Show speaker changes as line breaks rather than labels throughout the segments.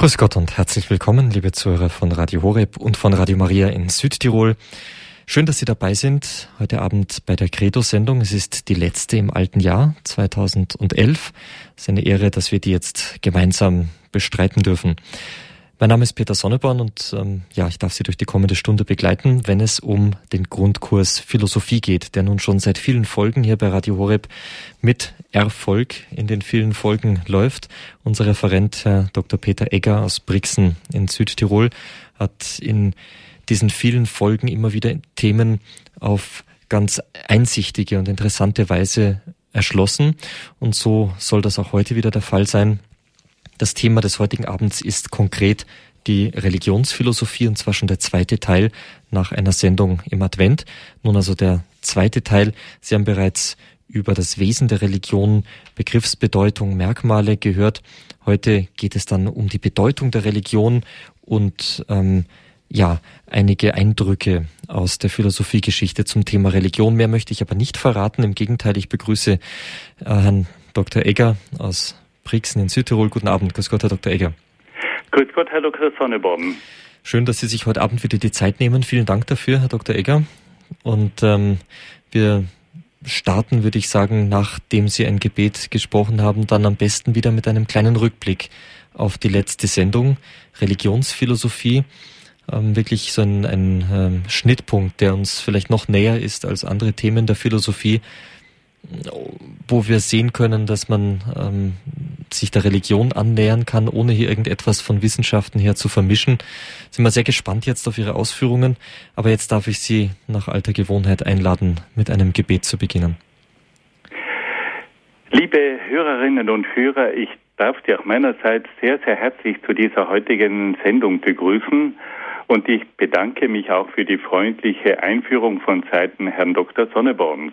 Grüß Gott und herzlich willkommen, liebe Zuhörer von Radio Horeb und von Radio Maria in Südtirol. Schön, dass Sie dabei sind heute Abend bei der Credo-Sendung. Es ist die letzte im alten Jahr 2011. Es ist eine Ehre, dass wir die jetzt gemeinsam bestreiten dürfen. Mein Name ist Peter Sonneborn und ähm, ja, ich darf Sie durch die kommende Stunde begleiten, wenn es um den Grundkurs Philosophie geht, der nun schon seit vielen Folgen hier bei Radio Horeb mit Erfolg in den vielen Folgen läuft. Unser Referent, Herr Dr. Peter Egger aus Brixen in Südtirol, hat in diesen vielen Folgen immer wieder Themen auf ganz einsichtige und interessante Weise erschlossen. Und so soll das auch heute wieder der Fall sein. Das Thema des heutigen Abends ist konkret die Religionsphilosophie und zwar schon der zweite Teil nach einer Sendung im Advent. Nun also der zweite Teil. Sie haben bereits über das Wesen der Religion, Begriffsbedeutung, Merkmale gehört. Heute geht es dann um die Bedeutung der Religion und ähm, ja, einige Eindrücke aus der Philosophiegeschichte zum Thema Religion. Mehr möchte ich aber nicht verraten. Im Gegenteil, ich begrüße äh, Herrn Dr. Egger aus Brixen in Südtirol. Guten Abend. Grüß Gott, Herr Dr. Egger.
Grüß Gott, Herr Dr. Sonneborn.
Schön, dass Sie sich heute Abend wieder die Zeit nehmen. Vielen Dank dafür, Herr Dr. Egger. Und ähm, wir starten, würde ich sagen, nachdem Sie ein Gebet gesprochen haben, dann am besten wieder mit einem kleinen Rückblick auf die letzte Sendung, Religionsphilosophie. Ähm, wirklich so ein, ein ähm, Schnittpunkt, der uns vielleicht noch näher ist als andere Themen der Philosophie, wo wir sehen können, dass man ähm, sich der Religion annähern kann, ohne hier irgendetwas von Wissenschaften her zu vermischen. Sind wir sehr gespannt jetzt auf Ihre Ausführungen, aber jetzt darf ich Sie nach alter Gewohnheit einladen, mit einem Gebet zu beginnen.
Liebe Hörerinnen und Hörer, ich darf Sie auch meinerseits sehr, sehr herzlich zu dieser heutigen Sendung begrüßen und ich bedanke mich auch für die freundliche Einführung von Seiten Herrn Dr. Sonneborns.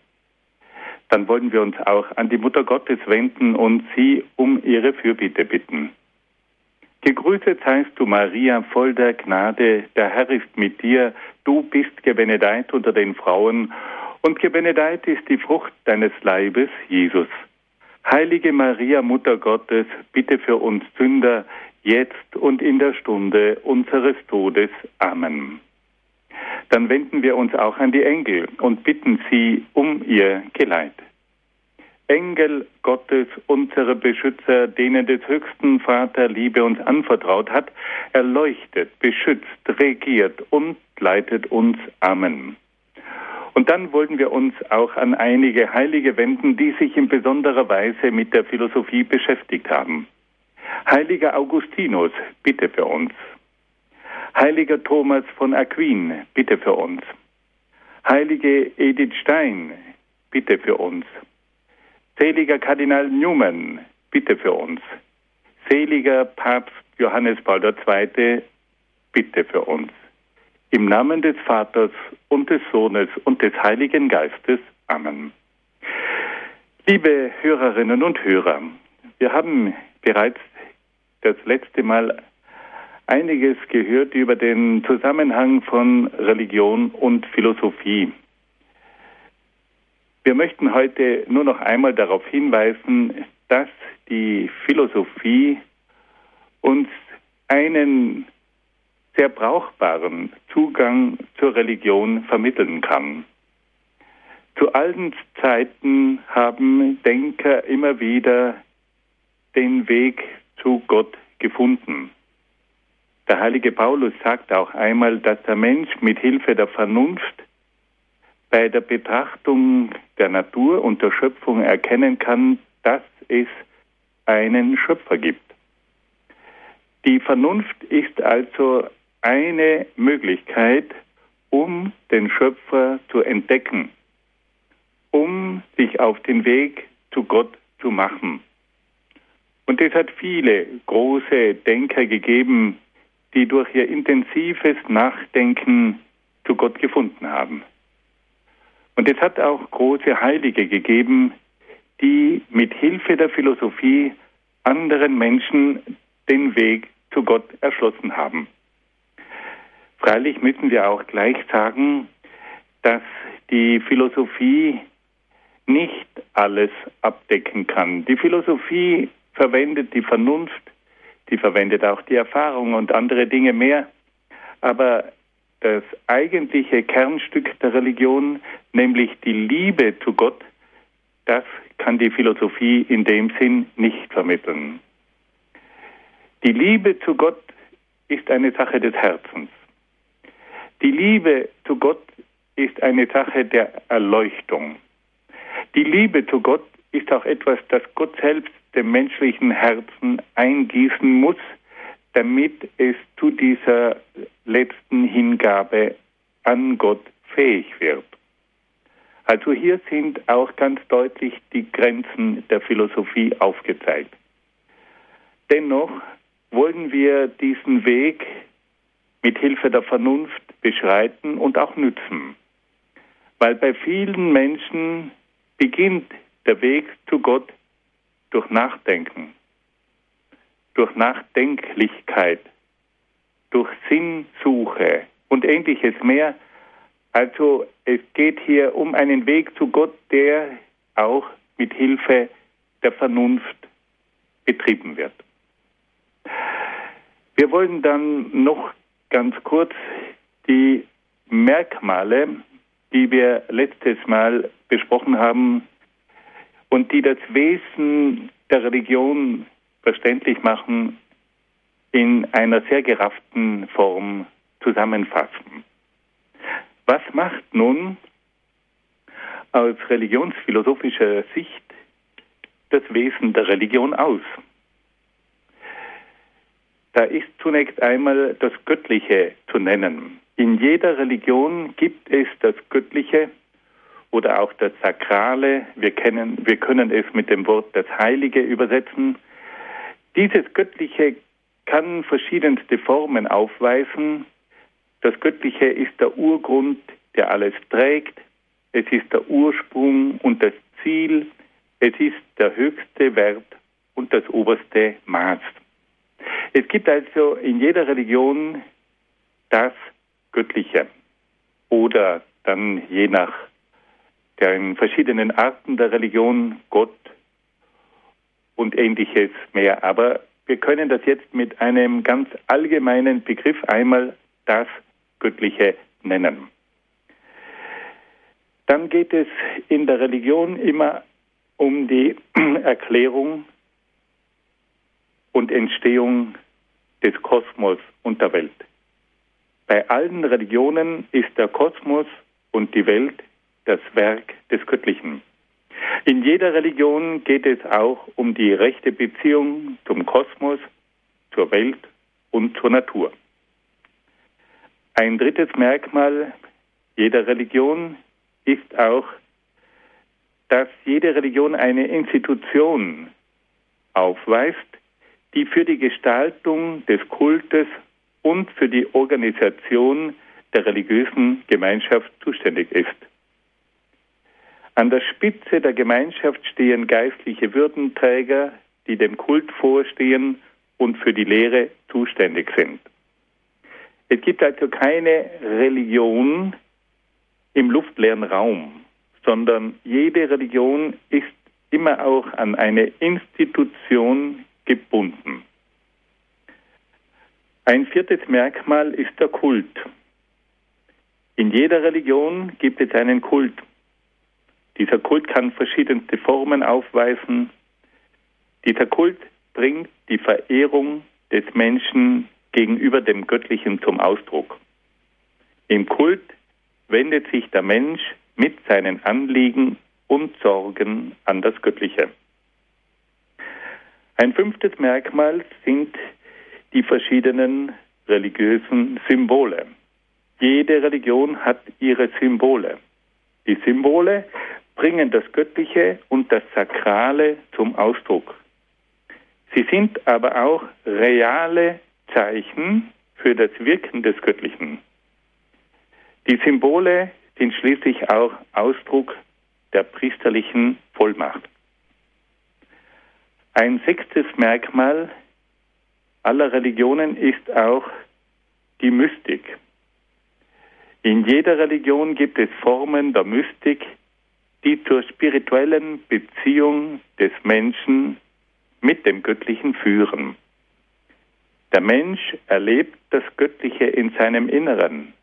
dann wollen wir uns auch an die Mutter Gottes wenden und sie um ihre Fürbitte bitten. Gegrüßet seist du, Maria, voll der Gnade, der Herr ist mit dir, du bist gebenedeit unter den Frauen, und gebenedeit ist die Frucht deines Leibes, Jesus. Heilige Maria, Mutter Gottes, bitte für uns Sünder, jetzt und in der Stunde unseres Todes. Amen. Dann wenden wir uns auch an die Engel und bitten sie um ihr Geleit. Engel Gottes, unsere Beschützer, denen des höchsten Vater Liebe uns anvertraut hat, erleuchtet, beschützt, regiert und leitet uns. Amen. Und dann wollen wir uns auch an einige Heilige wenden, die sich in besonderer Weise mit der Philosophie beschäftigt haben. Heiliger Augustinus, bitte für uns. Heiliger Thomas von Aquin, bitte für uns. Heilige Edith Stein, bitte für uns. Seliger Kardinal Newman, bitte für uns. Seliger Papst Johannes Paul II, bitte für uns. Im Namen des Vaters und des Sohnes und des Heiligen Geistes. Amen. Liebe Hörerinnen und Hörer, wir haben bereits das letzte Mal einiges gehört über den Zusammenhang von Religion und Philosophie. Wir möchten heute nur noch einmal darauf hinweisen, dass die Philosophie uns einen sehr brauchbaren Zugang zur Religion vermitteln kann. Zu allen Zeiten haben Denker immer wieder den Weg zu Gott gefunden. Der heilige Paulus sagt auch einmal, dass der Mensch mit Hilfe der Vernunft bei der Betrachtung der Natur und der Schöpfung erkennen kann, dass es einen Schöpfer gibt. Die Vernunft ist also eine Möglichkeit, um den Schöpfer zu entdecken, um sich auf den Weg zu Gott zu machen. Und es hat viele große Denker gegeben, die durch ihr intensives Nachdenken zu Gott gefunden haben. Und es hat auch große Heilige gegeben, die mit Hilfe der Philosophie anderen Menschen den Weg zu Gott erschlossen haben. Freilich müssen wir auch gleich sagen, dass die Philosophie nicht alles abdecken kann. Die Philosophie verwendet die Vernunft, die verwendet auch die Erfahrung und andere Dinge mehr. Aber das eigentliche Kernstück der Religion, nämlich die Liebe zu Gott, das kann die Philosophie in dem Sinn nicht vermitteln. Die Liebe zu Gott ist eine Sache des Herzens. Die Liebe zu Gott ist eine Sache der Erleuchtung. Die Liebe zu Gott ist auch etwas, das Gott selbst dem menschlichen Herzen eingießen muss, damit es zu dieser letzten Hingabe an Gott fähig wird. Also hier sind auch ganz deutlich die Grenzen der Philosophie aufgezeigt. Dennoch wollen wir diesen Weg mit Hilfe der Vernunft beschreiten und auch nützen. Weil bei vielen Menschen beginnt der Weg zu Gott durch Nachdenken, durch Nachdenklichkeit, durch Sinnsuche und ähnliches mehr. Also es geht hier um einen Weg zu Gott, der auch mit Hilfe der Vernunft betrieben wird. Wir wollen dann noch ganz kurz die Merkmale, die wir letztes Mal besprochen haben und die das Wesen der Religion verständlich machen, in einer sehr gerafften Form zusammenfassen. Was macht nun aus religionsphilosophischer Sicht das Wesen der Religion aus? Da ist zunächst einmal das Göttliche zu nennen. In jeder Religion gibt es das Göttliche oder auch das Sakrale. Wir, kennen, wir können es mit dem Wort das Heilige übersetzen. Dieses Göttliche kann verschiedenste Formen aufweisen. Das Göttliche ist der Urgrund, der alles trägt. Es ist der Ursprung und das Ziel. Es ist der höchste Wert und das oberste Maß. Es gibt also in jeder Religion das Göttliche oder dann je nach den verschiedenen Arten der Religion Gott und ähnliches mehr. Aber wir können das jetzt mit einem ganz allgemeinen Begriff einmal das Göttliche nennen. Dann geht es in der Religion immer um die Erklärung und Entstehung des Kosmos und der Welt. Bei allen Religionen ist der Kosmos und die Welt das Werk des Göttlichen. In jeder Religion geht es auch um die rechte Beziehung zum Kosmos, zur Welt und zur Natur. Ein drittes Merkmal jeder Religion ist auch, dass jede Religion eine Institution aufweist, die für die Gestaltung des Kultes und für die Organisation der religiösen Gemeinschaft zuständig ist. An der Spitze der Gemeinschaft stehen geistliche Würdenträger, die dem Kult vorstehen und für die Lehre zuständig sind. Es gibt also keine Religion im luftleeren Raum, sondern jede Religion ist immer auch an eine Institution gebunden. Ein viertes Merkmal ist der Kult. In jeder Religion gibt es einen Kult. Dieser Kult kann verschiedenste Formen aufweisen. Dieser Kult bringt die Verehrung des Menschen gegenüber dem Göttlichen zum Ausdruck. Im Kult wendet sich der Mensch mit seinen Anliegen und Sorgen an das Göttliche. Ein fünftes Merkmal sind die verschiedenen religiösen Symbole. Jede Religion hat ihre Symbole. Die Symbole bringen das Göttliche und das Sakrale zum Ausdruck. Sie sind aber auch reale Zeichen für das Wirken des Göttlichen. Die Symbole sind schließlich auch Ausdruck der priesterlichen Vollmacht. Ein sechstes Merkmal aller Religionen ist auch die Mystik. In jeder Religion gibt es Formen der Mystik, die zur spirituellen Beziehung des Menschen mit dem Göttlichen führen. Der Mensch erlebt das Göttliche in seinem Inneren.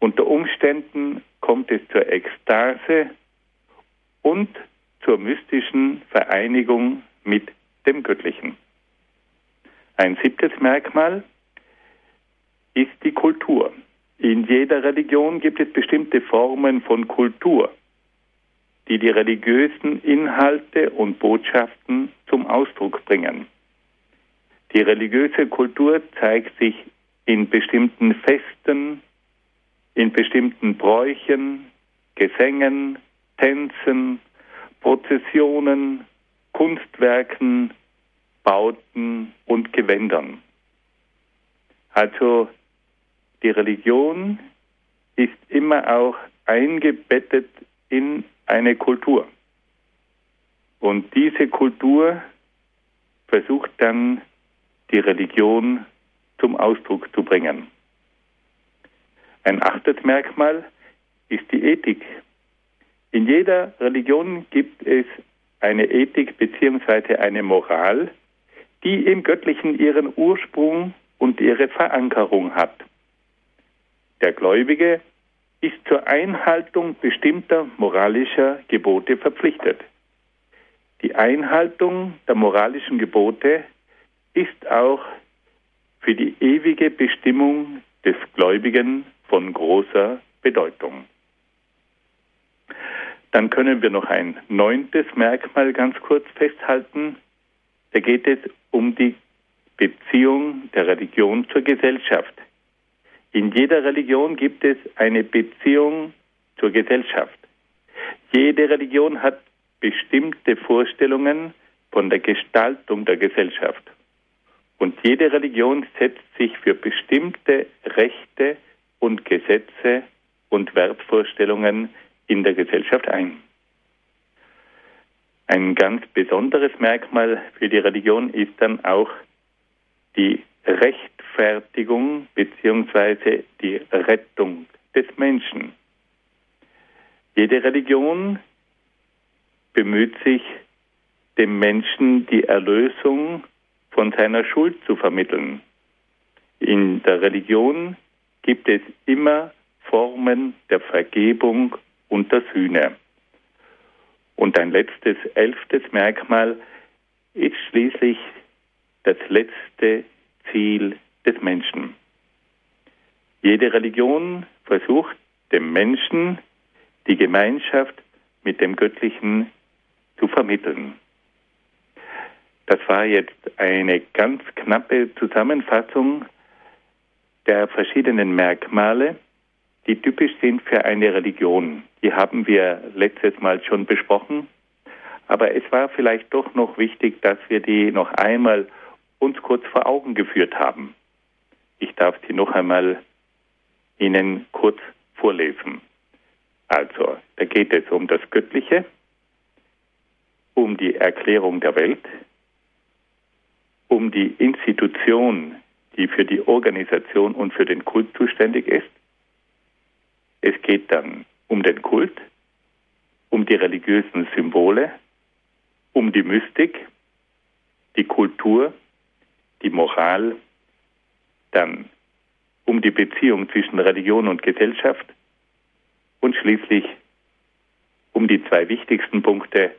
Unter Umständen kommt es zur Ekstase und zur mystischen Vereinigung mit dem Göttlichen. Ein siebtes Merkmal ist die Kultur. In jeder Religion gibt es bestimmte Formen von Kultur, die die religiösen Inhalte und Botschaften zum Ausdruck bringen. Die religiöse Kultur zeigt sich in bestimmten Festen, in bestimmten Bräuchen, Gesängen, Tänzen, Prozessionen, Kunstwerken, Bauten und Gewändern. Also die Religion ist immer auch eingebettet in eine Kultur. Und diese Kultur versucht dann die Religion zum Ausdruck zu bringen. Ein achtes Merkmal ist die Ethik. In jeder Religion gibt es eine Ethik bzw. eine Moral, die im Göttlichen ihren Ursprung und ihre Verankerung hat. Der Gläubige ist zur Einhaltung bestimmter moralischer Gebote verpflichtet. Die Einhaltung der moralischen Gebote ist auch für die ewige Bestimmung des Gläubigen von großer Bedeutung. Dann können wir noch ein neuntes Merkmal ganz kurz festhalten. Da geht es um die Beziehung der Religion zur Gesellschaft. In jeder Religion gibt es eine Beziehung zur Gesellschaft. Jede Religion hat bestimmte Vorstellungen von der Gestaltung der Gesellschaft. Und jede Religion setzt sich für bestimmte Rechte und Gesetze und Wertvorstellungen in der Gesellschaft ein. Ein ganz besonderes Merkmal für die Religion ist dann auch die Rechtfertigung bzw. die Rettung des Menschen. Jede Religion bemüht sich, dem Menschen die Erlösung von seiner Schuld zu vermitteln. In der Religion gibt es immer Formen der Vergebung und der Sühne. Und ein letztes, elftes Merkmal ist schließlich das letzte Ziel des Menschen. Jede Religion versucht dem Menschen die Gemeinschaft mit dem Göttlichen zu vermitteln. Das war jetzt eine ganz knappe Zusammenfassung der verschiedenen Merkmale, die typisch sind für eine Religion. Die haben wir letztes Mal schon besprochen. Aber es war vielleicht doch noch wichtig, dass wir die noch einmal uns kurz vor Augen geführt haben. Ich darf sie noch einmal Ihnen kurz vorlesen. Also, da geht es um das Göttliche, um die Erklärung der Welt, um die Institution, die für die Organisation und für den Kult zuständig ist. Es geht dann um den Kult, um die religiösen Symbole, um die Mystik, die Kultur, die Moral, dann um die Beziehung zwischen Religion und Gesellschaft und schließlich um die zwei wichtigsten Punkte,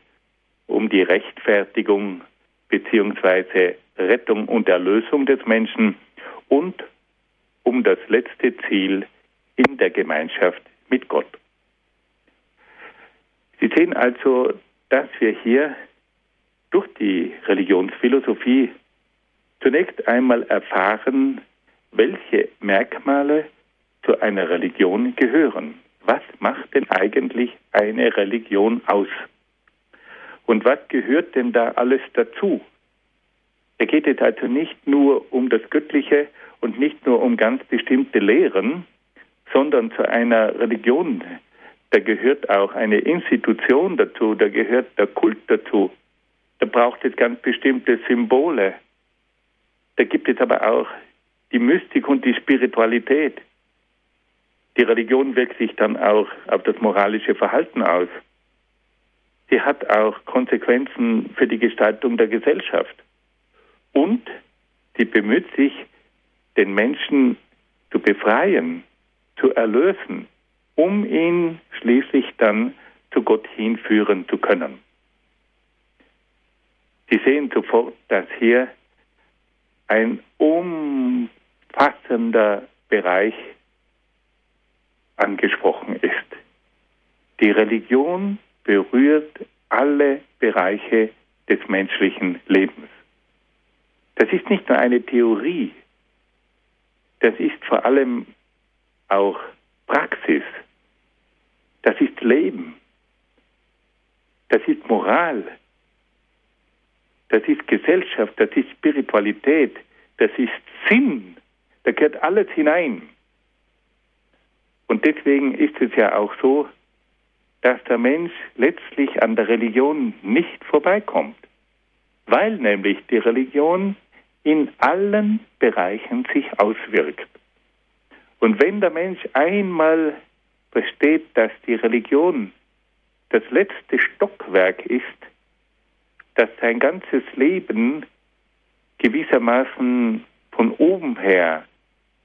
um die Rechtfertigung bzw. Rettung und Erlösung des Menschen und um das letzte Ziel in der Gemeinschaft mit Gott. Sie sehen also, dass wir hier durch die Religionsphilosophie zunächst einmal erfahren, welche Merkmale zu einer Religion gehören. Was macht denn eigentlich eine Religion aus? Und was gehört denn da alles dazu? Da geht es also nicht nur um das Göttliche und nicht nur um ganz bestimmte Lehren, sondern zu einer Religion. Da gehört auch eine Institution dazu, da gehört der Kult dazu. Da braucht es ganz bestimmte Symbole. Da gibt es aber auch die Mystik und die Spiritualität. Die Religion wirkt sich dann auch auf das moralische Verhalten aus. Sie hat auch Konsequenzen für die Gestaltung der Gesellschaft. Und sie bemüht sich, den Menschen zu befreien, zu erlösen, um ihn schließlich dann zu Gott hinführen zu können. Sie sehen sofort, dass hier ein umfassender Bereich angesprochen ist. Die Religion berührt alle Bereiche des menschlichen Lebens. Das ist nicht nur eine Theorie, das ist vor allem auch Praxis, das ist Leben, das ist Moral, das ist Gesellschaft, das ist Spiritualität, das ist Sinn, da gehört alles hinein. Und deswegen ist es ja auch so, dass der Mensch letztlich an der Religion nicht vorbeikommt, weil nämlich die Religion in allen Bereichen sich auswirkt. Und wenn der Mensch einmal versteht, dass die Religion das letzte Stockwerk ist, das sein ganzes Leben gewissermaßen von oben her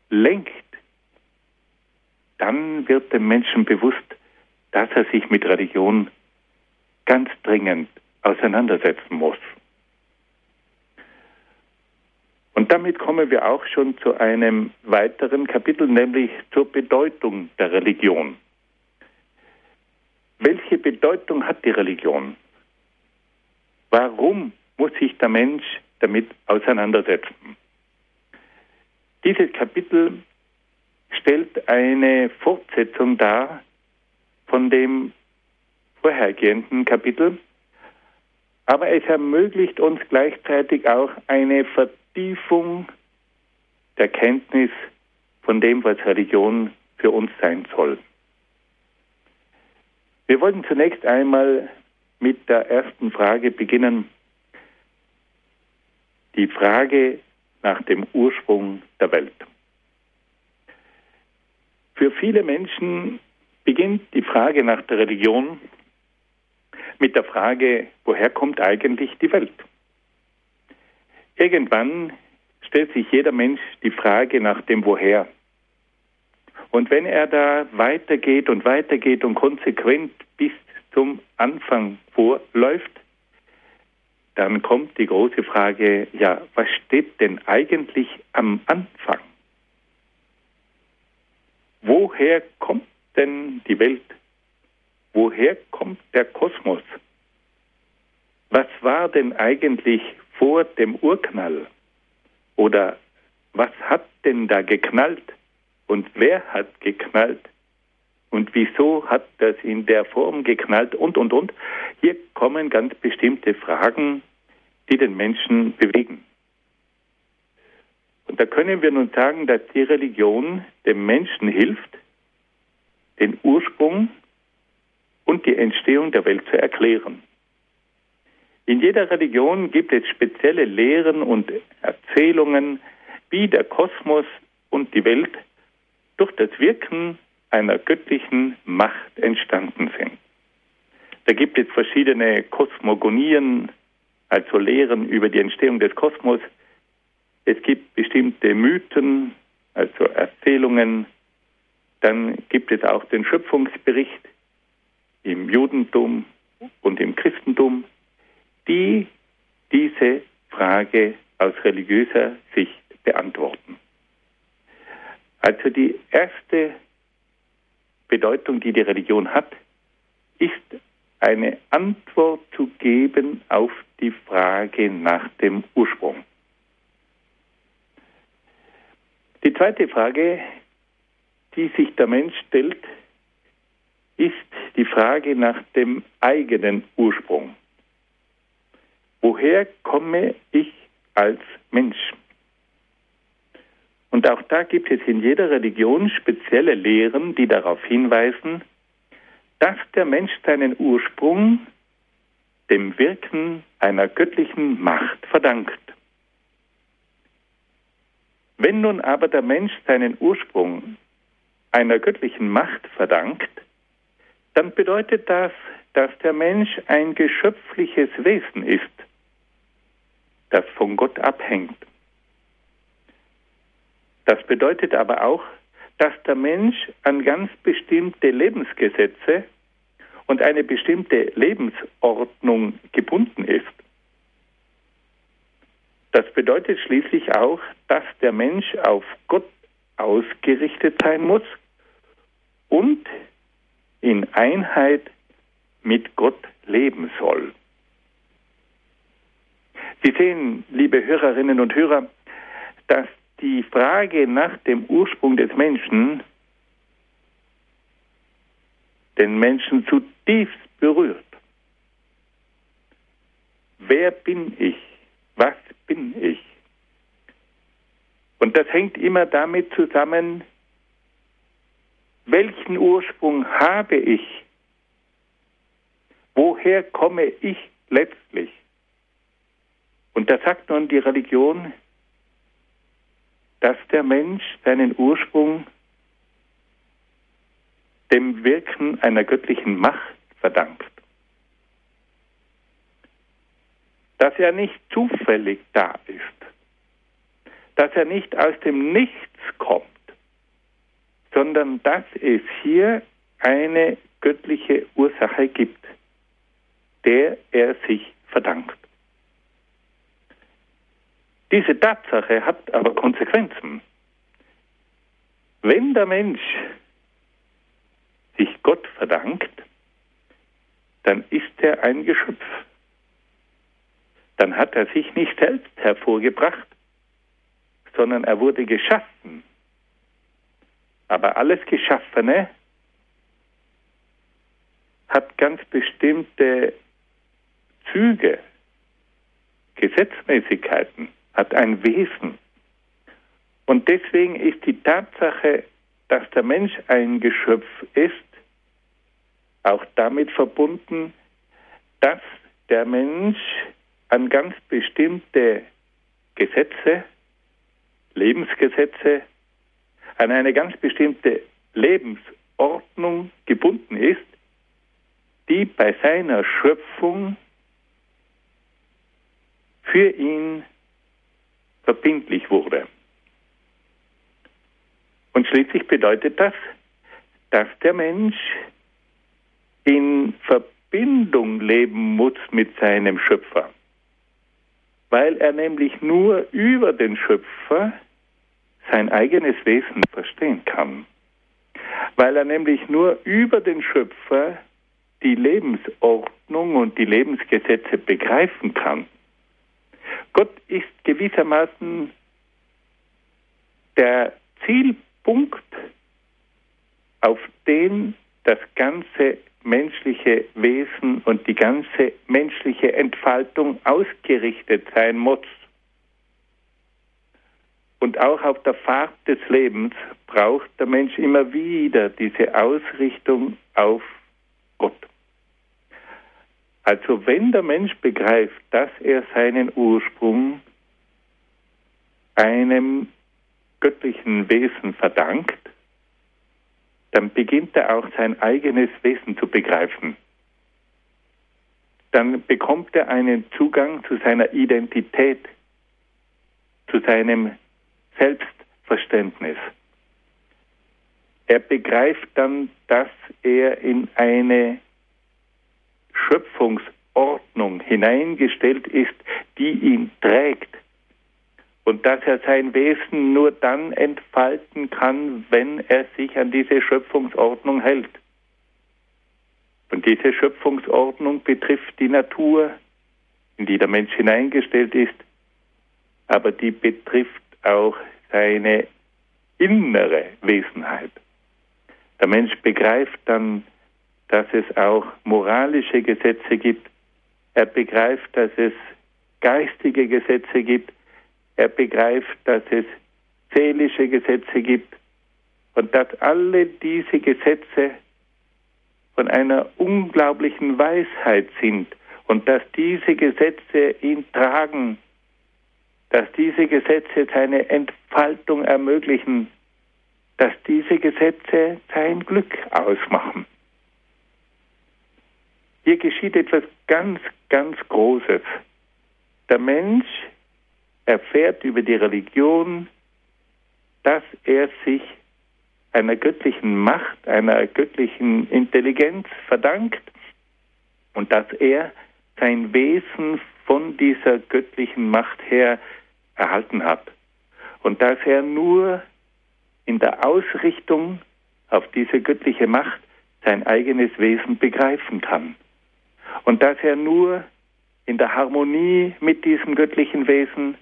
lenkt, dann wird dem Menschen bewusst, dass er sich mit Religion ganz dringend auseinandersetzen muss. Und damit kommen wir auch schon zu einem weiteren Kapitel, nämlich zur Bedeutung der Religion. Welche Bedeutung hat die Religion? Warum muss sich der Mensch damit auseinandersetzen? Dieses Kapitel stellt eine Fortsetzung dar von dem vorhergehenden Kapitel, aber es ermöglicht uns gleichzeitig auch eine Vertiefung der Kenntnis von dem, was Religion für uns sein soll. Wir wollen zunächst einmal mit der ersten Frage beginnen. Die Frage nach dem Ursprung der Welt. Für viele Menschen beginnt die Frage nach der Religion mit der Frage, woher kommt eigentlich die Welt? Irgendwann stellt sich jeder Mensch die Frage nach dem Woher. Und wenn er da weitergeht und weitergeht und konsequent bis zum Anfang vorläuft, dann kommt die große Frage, ja, was steht denn eigentlich am Anfang? Woher kommt denn die Welt? Woher kommt der Kosmos? Was war denn eigentlich vor dem Urknall? Oder was hat denn da geknallt? Und wer hat geknallt? Und wieso hat das in der Form geknallt? Und, und, und. Hier kommen ganz bestimmte Fragen, die den Menschen bewegen. Und da können wir nun sagen, dass die Religion dem Menschen hilft, den Ursprung und die Entstehung der Welt zu erklären. In jeder Religion gibt es spezielle Lehren und Erzählungen, wie der Kosmos und die Welt durch das Wirken einer göttlichen Macht entstanden sind. Da gibt es verschiedene Kosmogonien, also Lehren über die Entstehung des Kosmos, es gibt bestimmte Mythen, also Erzählungen. Dann gibt es auch den Schöpfungsbericht im Judentum und im Christentum, die diese Frage aus religiöser Sicht beantworten. Also die erste Bedeutung, die die Religion hat, ist eine Antwort zu geben auf die Frage nach dem Ursprung. Die zweite Frage, die sich der Mensch stellt, ist die Frage nach dem eigenen Ursprung. Woher komme ich als Mensch? Und auch da gibt es in jeder Religion spezielle Lehren, die darauf hinweisen, dass der Mensch seinen Ursprung dem Wirken einer göttlichen Macht verdankt. Wenn nun aber der Mensch seinen Ursprung einer göttlichen Macht verdankt, dann bedeutet das, dass der Mensch ein geschöpfliches Wesen ist, das von Gott abhängt. Das bedeutet aber auch, dass der Mensch an ganz bestimmte Lebensgesetze und eine bestimmte Lebensordnung gebunden ist. Das bedeutet schließlich auch, dass der Mensch auf Gott ausgerichtet sein muss und in Einheit mit Gott leben soll. Sie sehen, liebe Hörerinnen und Hörer, dass die Frage nach dem Ursprung des Menschen den Menschen zutiefst berührt. Wer bin ich? Was bin ich? Und das hängt immer damit zusammen, welchen Ursprung habe ich? Woher komme ich letztlich? Und da sagt nun die Religion, dass der Mensch seinen Ursprung dem Wirken einer göttlichen Macht verdankt. Dass er nicht zufällig da ist, dass er nicht aus dem Nichts kommt, sondern dass es hier eine göttliche Ursache gibt, der er sich verdankt. Diese Tatsache hat aber Konsequenzen. Wenn der Mensch sich Gott verdankt, dann ist er ein Geschöpf. Dann hat er sich nicht selbst hervorgebracht, sondern er wurde geschaffen. Aber alles Geschaffene hat ganz bestimmte Züge, Gesetzmäßigkeiten, hat ein Wesen. Und deswegen ist die Tatsache, dass der Mensch ein Geschöpf ist, auch damit verbunden, dass der Mensch an ganz bestimmte Gesetze, Lebensgesetze, an eine ganz bestimmte Lebensordnung gebunden ist, die bei seiner Schöpfung für ihn verbindlich wurde. Und schließlich bedeutet das, dass der Mensch in Verbindung leben muss mit seinem Schöpfer, weil er nämlich nur über den Schöpfer sein eigenes Wesen verstehen kann, weil er nämlich nur über den Schöpfer die Lebensordnung und die Lebensgesetze begreifen kann. Gott ist gewissermaßen der Zielpunkt, auf den das ganze menschliche Wesen und die ganze menschliche Entfaltung ausgerichtet sein muss. Und auch auf der Fahrt des Lebens braucht der Mensch immer wieder diese Ausrichtung auf Gott. Also wenn der Mensch begreift, dass er seinen Ursprung einem göttlichen Wesen verdankt, dann beginnt er auch sein eigenes Wesen zu begreifen. Dann bekommt er einen Zugang zu seiner Identität, zu seinem Selbstverständnis. Er begreift dann, dass er in eine Schöpfungsordnung hineingestellt ist, die ihn trägt, und dass er sein Wesen nur dann entfalten kann, wenn er sich an diese Schöpfungsordnung hält. Und diese Schöpfungsordnung betrifft die Natur, in die der Mensch hineingestellt ist, aber die betrifft auch seine innere Wesenheit. Der Mensch begreift dann, dass es auch moralische Gesetze gibt. Er begreift, dass es geistige Gesetze gibt er begreift, dass es seelische Gesetze gibt und dass alle diese Gesetze von einer unglaublichen Weisheit sind und dass diese Gesetze ihn tragen, dass diese Gesetze seine Entfaltung ermöglichen, dass diese Gesetze sein Glück ausmachen. Hier geschieht etwas ganz, ganz Großes. Der Mensch erfährt über die Religion, dass er sich einer göttlichen Macht, einer göttlichen Intelligenz verdankt und dass er sein Wesen von dieser göttlichen Macht her erhalten hat und dass er nur in der Ausrichtung auf diese göttliche Macht sein eigenes Wesen begreifen kann und dass er nur in der Harmonie mit diesem göttlichen Wesen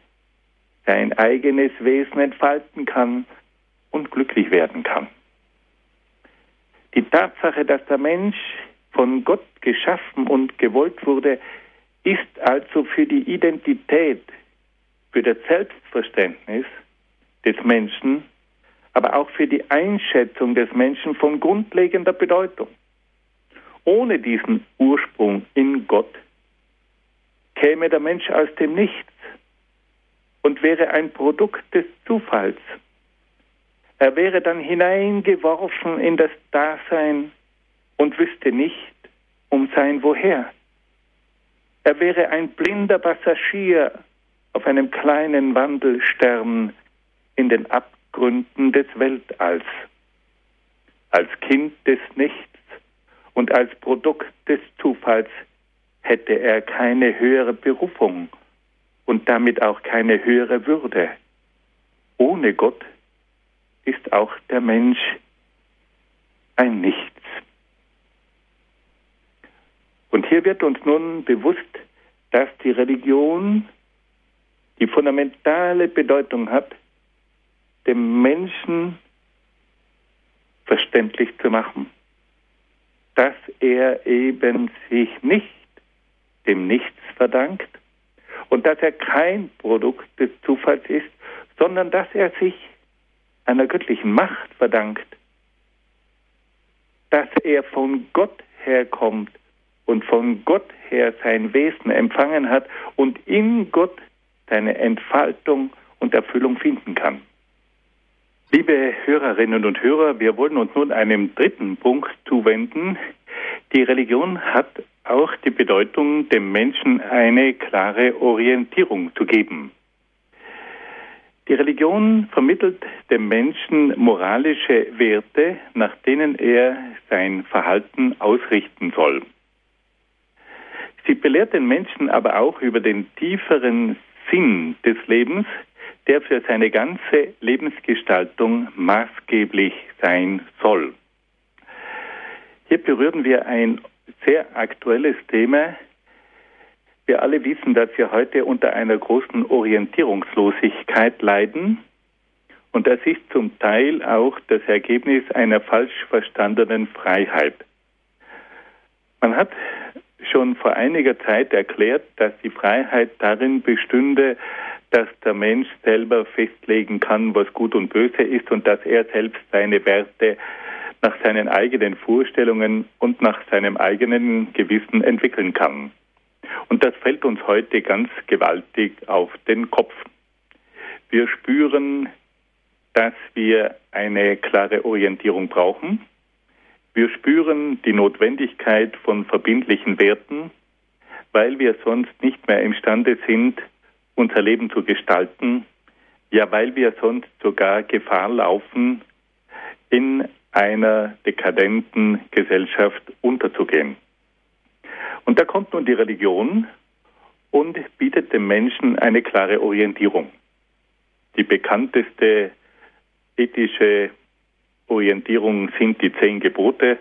sein eigenes Wesen entfalten kann und glücklich werden kann. Die Tatsache, dass der Mensch von Gott geschaffen und gewollt wurde, ist also für die Identität, für das Selbstverständnis des Menschen, aber auch für die Einschätzung des Menschen von grundlegender Bedeutung. Ohne diesen Ursprung in Gott käme der Mensch aus dem Nichts und wäre ein Produkt des Zufalls. Er wäre dann hineingeworfen in das Dasein und wüsste nicht um sein Woher. Er wäre ein blinder Passagier auf einem kleinen Wandelstern in den Abgründen des Weltalls. Als Kind des Nichts und als Produkt des Zufalls hätte er keine höhere Berufung und damit auch keine höhere Würde. Ohne Gott ist auch der Mensch ein Nichts. Und hier wird uns nun bewusst, dass die Religion die fundamentale Bedeutung hat, dem Menschen verständlich zu machen, dass er eben sich nicht dem Nichts verdankt und dass er kein Produkt des Zufalls ist, sondern dass er sich einer göttlichen Macht verdankt, dass er von Gott herkommt und von Gott her sein Wesen empfangen hat und in Gott seine Entfaltung und Erfüllung finden kann. Liebe Hörerinnen und Hörer, wir wollen uns nun einem dritten Punkt zuwenden. Die Religion hat auch die Bedeutung, dem Menschen eine klare Orientierung zu geben. Die Religion vermittelt dem Menschen moralische Werte, nach denen er sein Verhalten ausrichten soll. Sie belehrt den Menschen aber auch über den tieferen Sinn des Lebens, der für seine ganze Lebensgestaltung maßgeblich sein soll. Hier berühren wir ein sehr aktuelles Thema. Wir alle wissen, dass wir heute unter einer großen Orientierungslosigkeit leiden. Und das ist zum Teil auch das Ergebnis einer falsch verstandenen Freiheit. Man hat schon vor einiger Zeit erklärt, dass die Freiheit darin bestünde, dass der Mensch selber festlegen kann, was gut und böse ist und dass er selbst seine Werte nach seinen eigenen Vorstellungen und nach seinem eigenen Gewissen entwickeln kann. Und das fällt uns heute ganz gewaltig auf den Kopf. Wir spüren, dass wir eine klare Orientierung brauchen. Wir spüren die Notwendigkeit von verbindlichen Werten, weil wir sonst nicht mehr imstande sind, unser Leben zu gestalten, ja weil wir sonst sogar Gefahr laufen, in einer dekadenten Gesellschaft unterzugehen. Und da kommt nun die Religion und bietet dem Menschen eine klare Orientierung. Die bekannteste ethische Orientierung sind die zehn Gebote,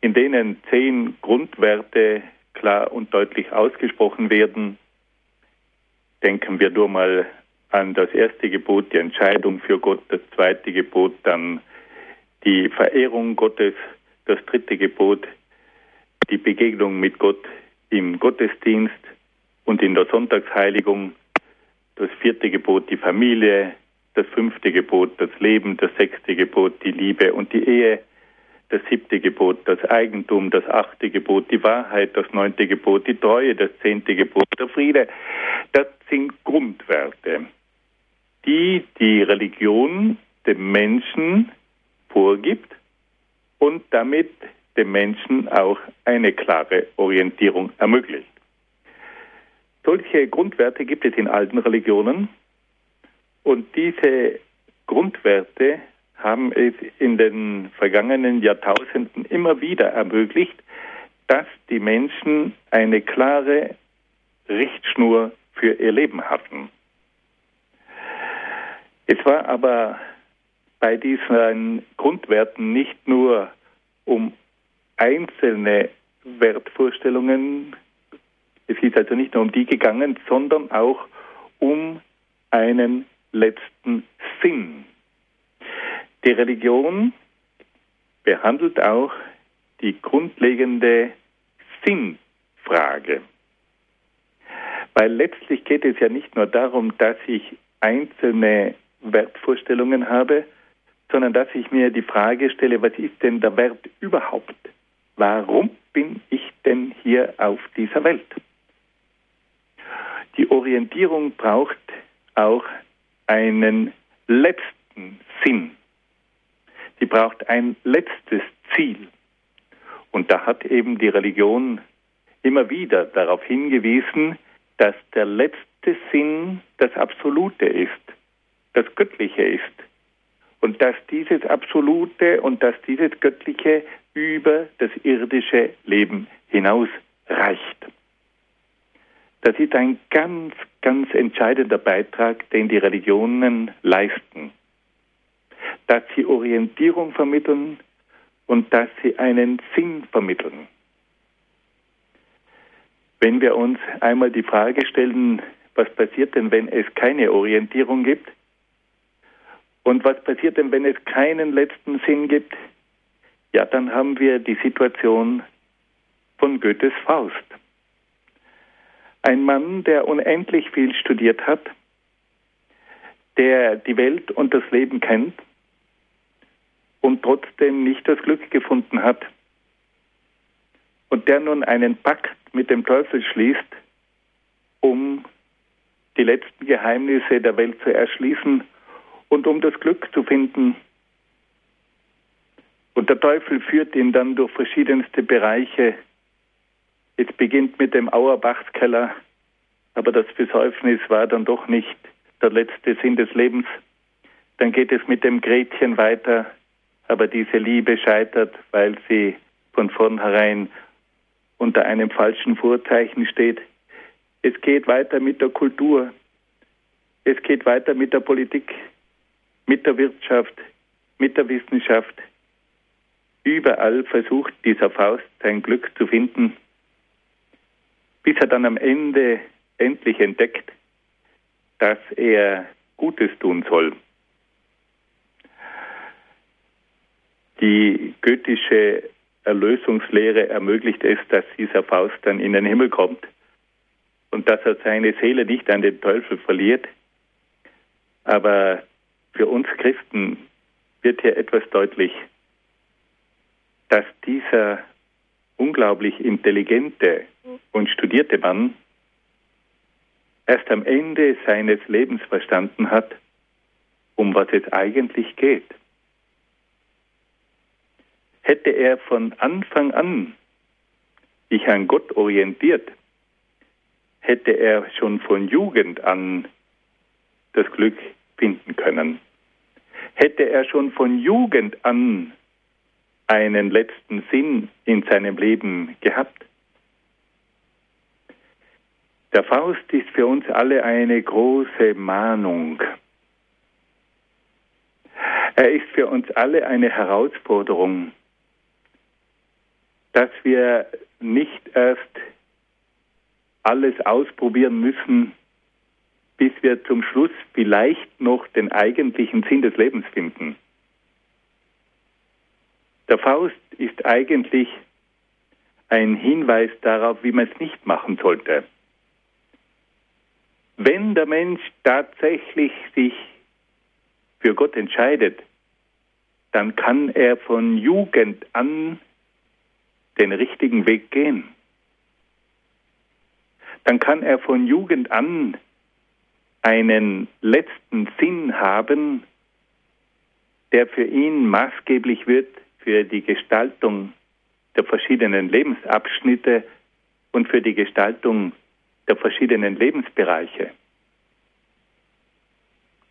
in denen zehn Grundwerte klar und deutlich ausgesprochen werden. Denken wir nur mal an das erste Gebot, die Entscheidung für Gott, das zweite Gebot, dann die Verehrung Gottes, das dritte Gebot, die Begegnung mit Gott im Gottesdienst und in der Sonntagsheiligung, das vierte Gebot die Familie, das fünfte Gebot, das Leben, das sechste Gebot, die Liebe und die Ehe, das siebte Gebot, das Eigentum, das achte Gebot, die Wahrheit, das neunte Gebot, die Treue, das zehnte Gebot, der Friede. Das sind Grundwerte, die die Religion dem Menschen vorgibt und damit dem Menschen auch eine klare Orientierung ermöglicht. Solche Grundwerte gibt es in alten Religionen und diese Grundwerte haben es in den vergangenen Jahrtausenden immer wieder ermöglicht, dass die Menschen eine klare Richtschnur für ihr Leben hatten. Es war aber bei diesen Grundwerten nicht nur um einzelne Wertvorstellungen, es ist also nicht nur um die gegangen, sondern auch um einen letzten Sinn. Die Religion behandelt auch die grundlegende Sinnfrage. Weil letztlich geht es ja nicht nur darum, dass ich einzelne Wertvorstellungen habe, sondern dass ich mir die Frage stelle, was ist denn der Wert überhaupt? Warum bin ich denn hier auf dieser Welt? Die Orientierung braucht auch einen letzten Sinn. Sie braucht ein letztes Ziel. Und da hat eben die Religion immer wieder darauf hingewiesen, dass der letzte Sinn das Absolute ist, das Göttliche ist. Und dass dieses Absolute und dass dieses Göttliche über das irdische Leben hinaus reicht. Das ist ein ganz, ganz entscheidender Beitrag, den die Religionen leisten dass sie Orientierung vermitteln und dass sie einen Sinn vermitteln. Wenn wir uns einmal die Frage stellen, was passiert denn, wenn es keine Orientierung gibt? Und was passiert denn, wenn es keinen letzten Sinn gibt? Ja, dann haben wir die Situation von Goethes Faust. Ein Mann, der unendlich viel studiert hat, der die Welt und das Leben kennt, und trotzdem nicht das Glück gefunden hat. Und der nun einen Pakt mit dem Teufel schließt, um die letzten Geheimnisse der Welt zu erschließen und um das Glück zu finden. Und der Teufel führt ihn dann durch verschiedenste Bereiche. Es beginnt mit dem Auerbachskeller, aber das Besäufnis war dann doch nicht der letzte Sinn des Lebens. Dann geht es mit dem Gretchen weiter, aber diese Liebe scheitert, weil sie von vornherein unter einem falschen Vorzeichen steht. Es geht weiter mit der Kultur, es geht weiter mit der Politik, mit der Wirtschaft, mit der Wissenschaft. Überall versucht dieser Faust sein Glück zu finden, bis er dann am Ende endlich entdeckt, dass er Gutes tun soll. Die goethische Erlösungslehre ermöglicht es, dass dieser Faust dann in den Himmel kommt und dass er seine Seele nicht an den Teufel verliert. Aber für uns Christen wird hier etwas deutlich, dass dieser unglaublich intelligente und studierte Mann erst am Ende seines Lebens verstanden hat, um was es eigentlich geht hätte er von Anfang an sich an Gott orientiert, hätte er schon von Jugend an das Glück finden können. Hätte er schon von Jugend an einen letzten Sinn in seinem Leben gehabt. Der Faust ist für uns alle eine große Mahnung. Er ist für uns alle eine Herausforderung dass wir nicht erst alles ausprobieren müssen, bis wir zum Schluss vielleicht noch den eigentlichen Sinn des Lebens finden. Der Faust ist eigentlich ein Hinweis darauf, wie man es nicht machen sollte. Wenn der Mensch tatsächlich sich für Gott entscheidet, dann kann er von Jugend an den richtigen Weg gehen. Dann kann er von Jugend an einen letzten Sinn haben, der für ihn maßgeblich wird für die Gestaltung der verschiedenen Lebensabschnitte und für die Gestaltung der verschiedenen Lebensbereiche.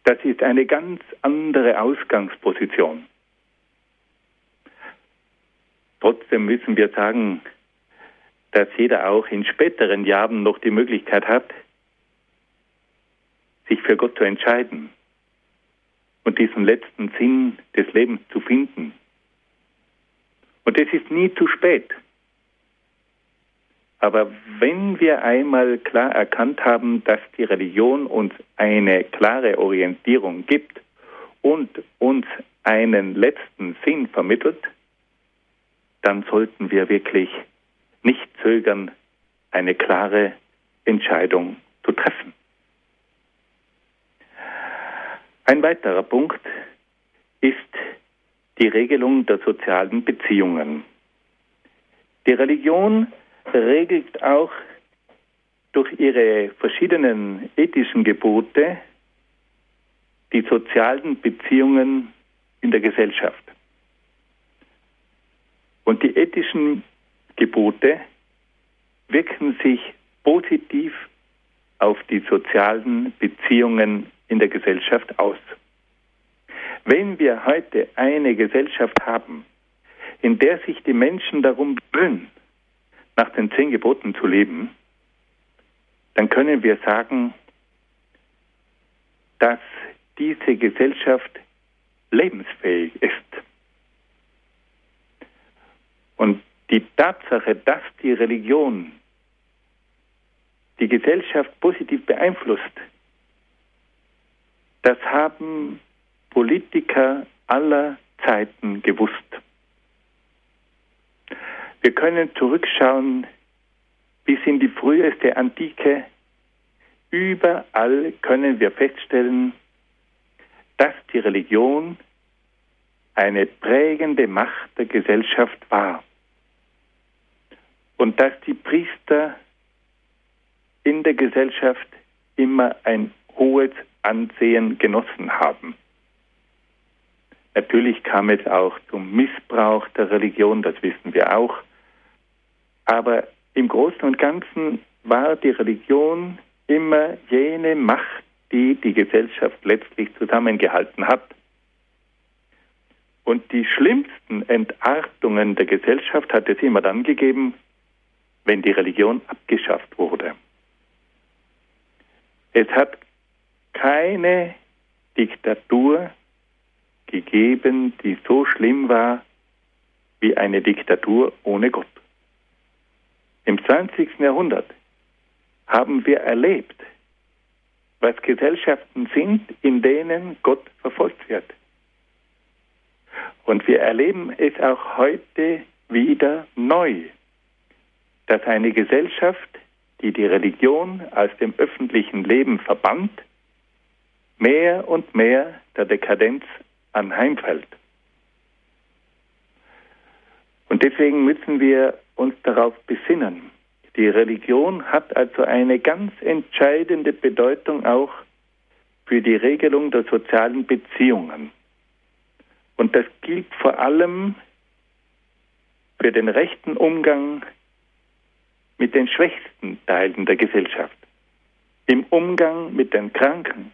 Das ist eine ganz andere Ausgangsposition. Trotzdem müssen wir sagen, dass jeder auch in späteren Jahren noch die Möglichkeit hat, sich für Gott zu entscheiden und diesen letzten Sinn des Lebens zu finden. Und es ist nie zu spät. Aber wenn wir einmal klar erkannt haben, dass die Religion uns eine klare Orientierung gibt und uns einen letzten Sinn vermittelt, dann sollten wir wirklich nicht zögern, eine klare Entscheidung zu treffen. Ein weiterer Punkt ist die Regelung der sozialen Beziehungen. Die Religion regelt auch durch ihre verschiedenen ethischen Gebote die sozialen Beziehungen in der Gesellschaft. Und die ethischen Gebote wirken sich positiv auf die sozialen Beziehungen in der Gesellschaft aus. Wenn wir heute eine Gesellschaft haben, in der sich die Menschen darum bemühen, nach den zehn Geboten zu leben, dann können wir sagen, dass diese Gesellschaft lebensfähig ist. Und die Tatsache, dass die Religion die Gesellschaft positiv beeinflusst, das haben Politiker aller Zeiten gewusst. Wir können zurückschauen bis in die früheste Antike. Überall können wir feststellen, dass die Religion eine prägende Macht der Gesellschaft war und dass die Priester in der Gesellschaft immer ein hohes Ansehen genossen haben. Natürlich kam es auch zum Missbrauch der Religion, das wissen wir auch. Aber im Großen und Ganzen war die Religion immer jene Macht, die die Gesellschaft letztlich zusammengehalten hat. Und die schlimmsten Entartungen der Gesellschaft hat es immer dann gegeben, wenn die Religion abgeschafft wurde. Es hat keine Diktatur gegeben, die so schlimm war wie eine Diktatur ohne Gott. Im 20. Jahrhundert haben wir erlebt, was Gesellschaften sind, in denen Gott verfolgt wird. Und wir erleben es auch heute wieder neu, dass eine Gesellschaft, die die Religion aus dem öffentlichen Leben verbannt, mehr und mehr der Dekadenz anheimfällt. Und deswegen müssen wir uns darauf besinnen. Die Religion hat also eine ganz entscheidende Bedeutung auch für die Regelung der sozialen Beziehungen. Und das gilt vor allem für den rechten Umgang mit den schwächsten Teilen der Gesellschaft, im Umgang mit den Kranken,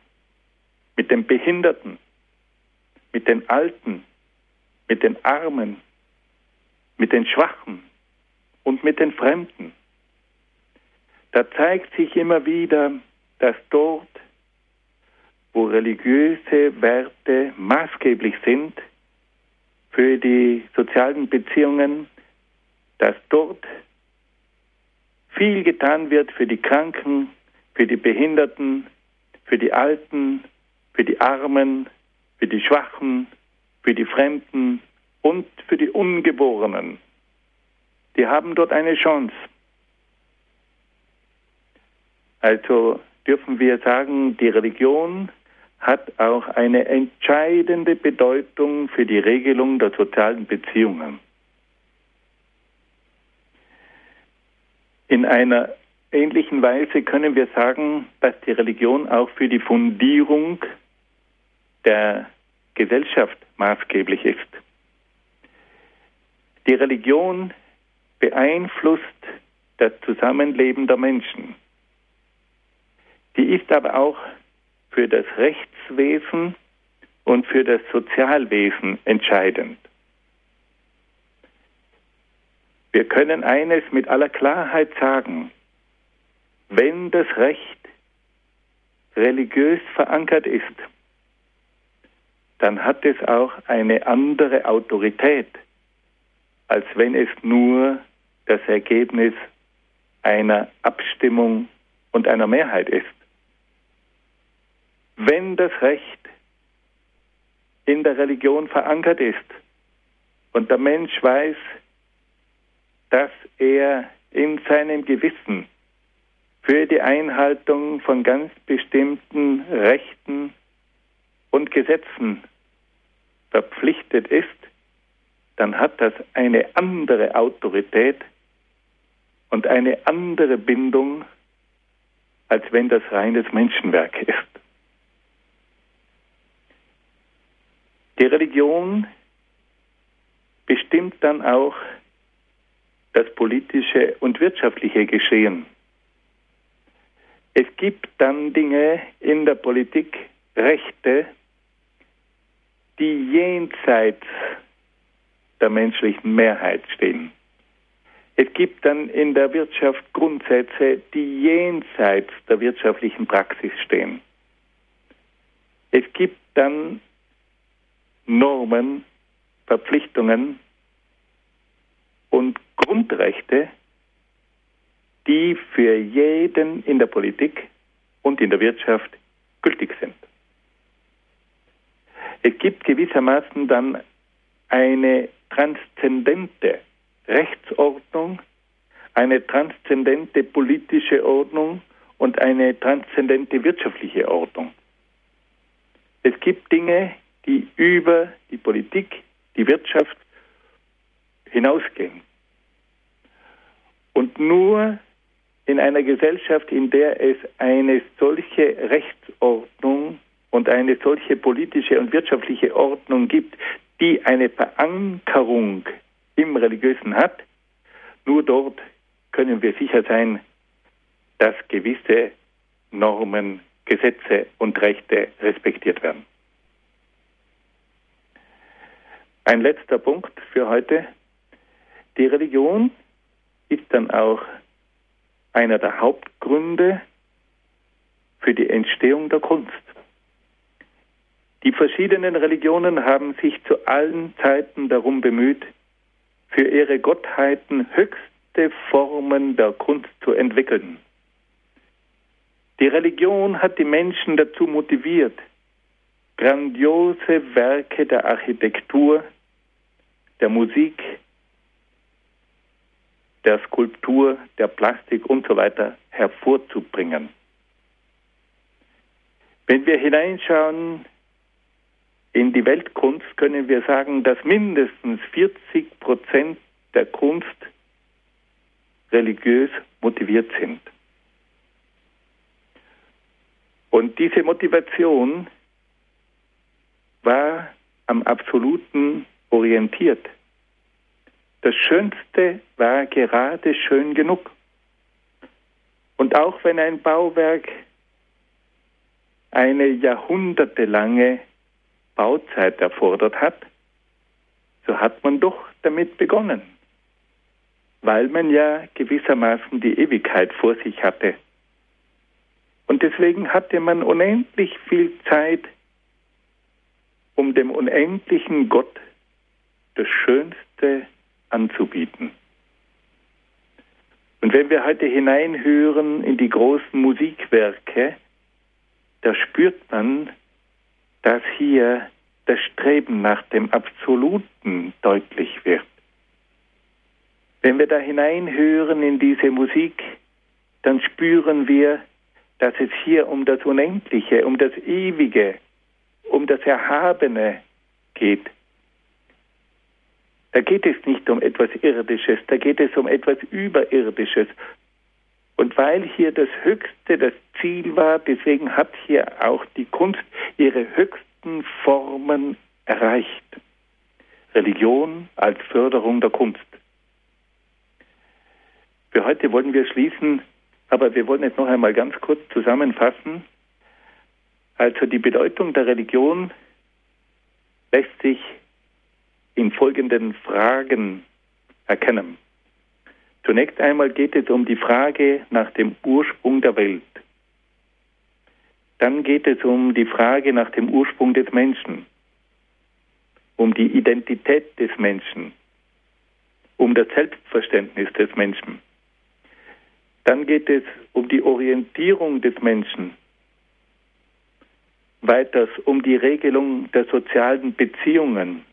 mit den Behinderten, mit den Alten, mit den Armen, mit den Schwachen und mit den Fremden. Da zeigt sich immer wieder, dass dort, wo religiöse Werte maßgeblich sind für die sozialen Beziehungen, dass dort viel getan wird für die Kranken, für die Behinderten, für die Alten, für die Armen, für die Schwachen, für die Fremden und für die Ungeborenen. Die haben dort eine Chance. Also dürfen wir sagen, die Religion hat auch eine entscheidende Bedeutung für die Regelung der sozialen Beziehungen. In einer ähnlichen Weise können wir sagen, dass die Religion auch für die Fundierung der Gesellschaft maßgeblich ist. Die Religion beeinflusst das Zusammenleben der Menschen. Die ist aber auch für das Rechtswesen und für das Sozialwesen entscheidend. Wir können eines mit aller Klarheit sagen, wenn das Recht religiös verankert ist, dann hat es auch eine andere Autorität, als wenn es nur das Ergebnis einer Abstimmung und einer Mehrheit ist. Wenn das Recht in der Religion verankert ist und der Mensch weiß, dass er in seinem Gewissen für die Einhaltung von ganz bestimmten Rechten und Gesetzen verpflichtet ist, dann hat das eine andere Autorität und eine andere Bindung, als wenn das reines Menschenwerk ist. Die Religion bestimmt dann auch das politische und wirtschaftliche Geschehen. Es gibt dann Dinge in der Politik, Rechte, die jenseits der menschlichen Mehrheit stehen. Es gibt dann in der Wirtschaft Grundsätze, die jenseits der wirtschaftlichen Praxis stehen. Es gibt dann Normen, Verpflichtungen und Grundrechte, die für jeden in der Politik und in der Wirtschaft gültig sind. Es gibt gewissermaßen dann eine transzendente Rechtsordnung, eine transzendente politische Ordnung und eine transzendente wirtschaftliche Ordnung. Es gibt Dinge, die über die Politik, die Wirtschaft hinausgehen. Und nur in einer Gesellschaft, in der es eine solche Rechtsordnung und eine solche politische und wirtschaftliche Ordnung gibt, die eine Verankerung im Religiösen hat, nur dort können wir sicher sein, dass gewisse Normen, Gesetze und Rechte respektiert werden. Ein letzter Punkt für heute. Die Religion ist dann auch einer der Hauptgründe für die Entstehung der Kunst. Die verschiedenen Religionen haben sich zu allen Zeiten darum bemüht, für ihre Gottheiten höchste Formen der Kunst zu entwickeln. Die Religion hat die Menschen dazu motiviert, grandiose Werke der Architektur, der Musik, der Skulptur, der Plastik und so weiter hervorzubringen. Wenn wir hineinschauen in die Weltkunst, können wir sagen, dass mindestens 40 Prozent der Kunst religiös motiviert sind. Und diese Motivation war am Absoluten orientiert. Das Schönste war gerade schön genug. Und auch wenn ein Bauwerk eine jahrhundertelange Bauzeit erfordert hat, so hat man doch damit begonnen, weil man ja gewissermaßen die Ewigkeit vor sich hatte. Und deswegen hatte man unendlich viel Zeit, um dem unendlichen Gott das Schönste anzubieten. Und wenn wir heute hineinhören in die großen Musikwerke, da spürt man, dass hier das Streben nach dem Absoluten deutlich wird. Wenn wir da hineinhören in diese Musik, dann spüren wir, dass es hier um das Unendliche, um das Ewige um das Erhabene geht, da geht es nicht um etwas Irdisches, da geht es um etwas Überirdisches. Und weil hier das Höchste das Ziel war, deswegen hat hier auch die Kunst ihre höchsten Formen erreicht. Religion als Förderung der Kunst. Für heute wollen wir schließen, aber wir wollen jetzt noch einmal ganz kurz zusammenfassen. Also die Bedeutung der Religion lässt sich in folgenden Fragen erkennen. Zunächst einmal geht es um die Frage nach dem Ursprung der Welt. Dann geht es um die Frage nach dem Ursprung des Menschen, um die Identität des Menschen, um das Selbstverständnis des Menschen. Dann geht es um die Orientierung des Menschen, weiters um die Regelung der sozialen Beziehungen,